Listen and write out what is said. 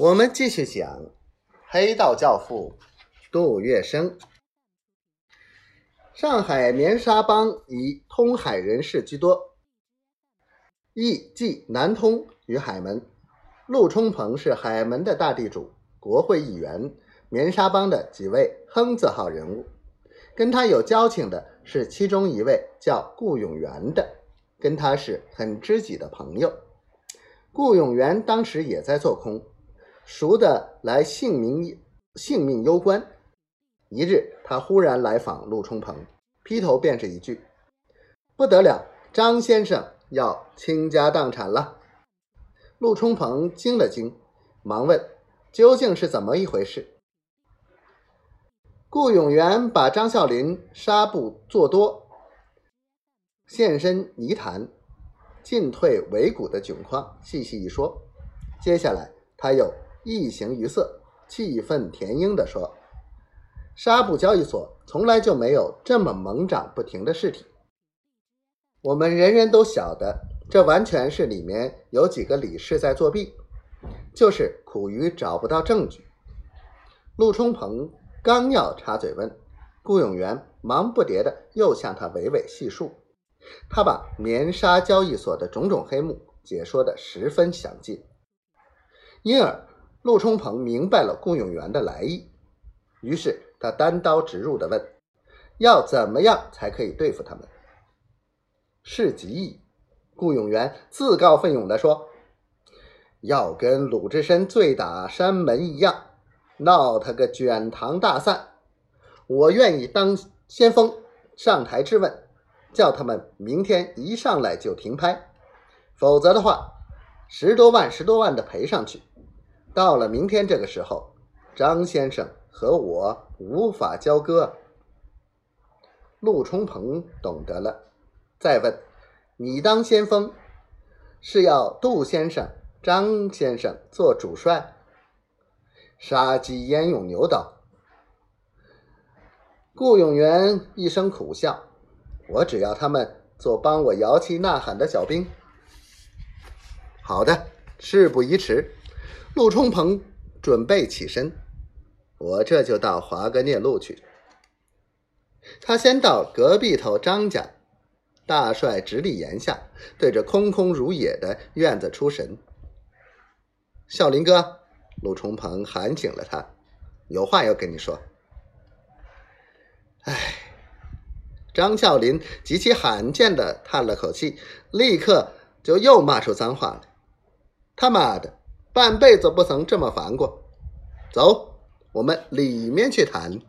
我们继续讲黑道教父杜月笙。上海棉纱帮以通海人士居多，亦即南通与海门。陆冲鹏是海门的大地主，国会议员，棉纱帮的几位亨字号人物。跟他有交情的是其中一位叫顾永元的，跟他是很知己的朋友。顾永元当时也在做空。熟的来性命性命攸关。一日，他忽然来访陆冲鹏，劈头便是一句：“不得了，张先生要倾家荡产了。”陆冲鹏惊了惊，忙问：“究竟是怎么一回事？”顾永元把张啸林纱布做多、现身泥潭、进退维谷的窘况细细一说。接下来，他又。一形于色，气愤填膺地说：“纱布交易所从来就没有这么猛涨不停的事体。我们人人都晓得，这完全是里面有几个理事在作弊，就是苦于找不到证据。”陆冲鹏刚要插嘴问，顾永元忙不迭的又向他娓娓细述，他把棉纱交易所的种种黑幕解说的十分详尽，因而。陆冲鹏明白了顾永元的来意，于是他单刀直入的问：“要怎么样才可以对付他们？”是极易。顾永元自告奋勇的说：“要跟鲁智深醉打山门一样，闹他个卷堂大散。我愿意当先锋上台质问，叫他们明天一上来就停拍，否则的话，十多万十多万的赔上去。”到了明天这个时候，张先生和我无法交割。陆冲鹏懂得了，再问：“你当先锋，是要杜先生、张先生做主帅？”杀鸡焉用牛刀？顾永元一声苦笑：“我只要他们做帮我摇旗呐喊的小兵。”好的，事不宜迟。陆冲鹏准备起身，我这就到华格聂路去。他先到隔壁头张家，大帅直立檐下，对着空空如也的院子出神。孝林哥，陆冲鹏喊醒了他，有话要跟你说。唉，张孝林极其罕见的叹了口气，立刻就又骂出脏话来：“他妈的！”半辈子不曾这么烦过，走，我们里面去谈。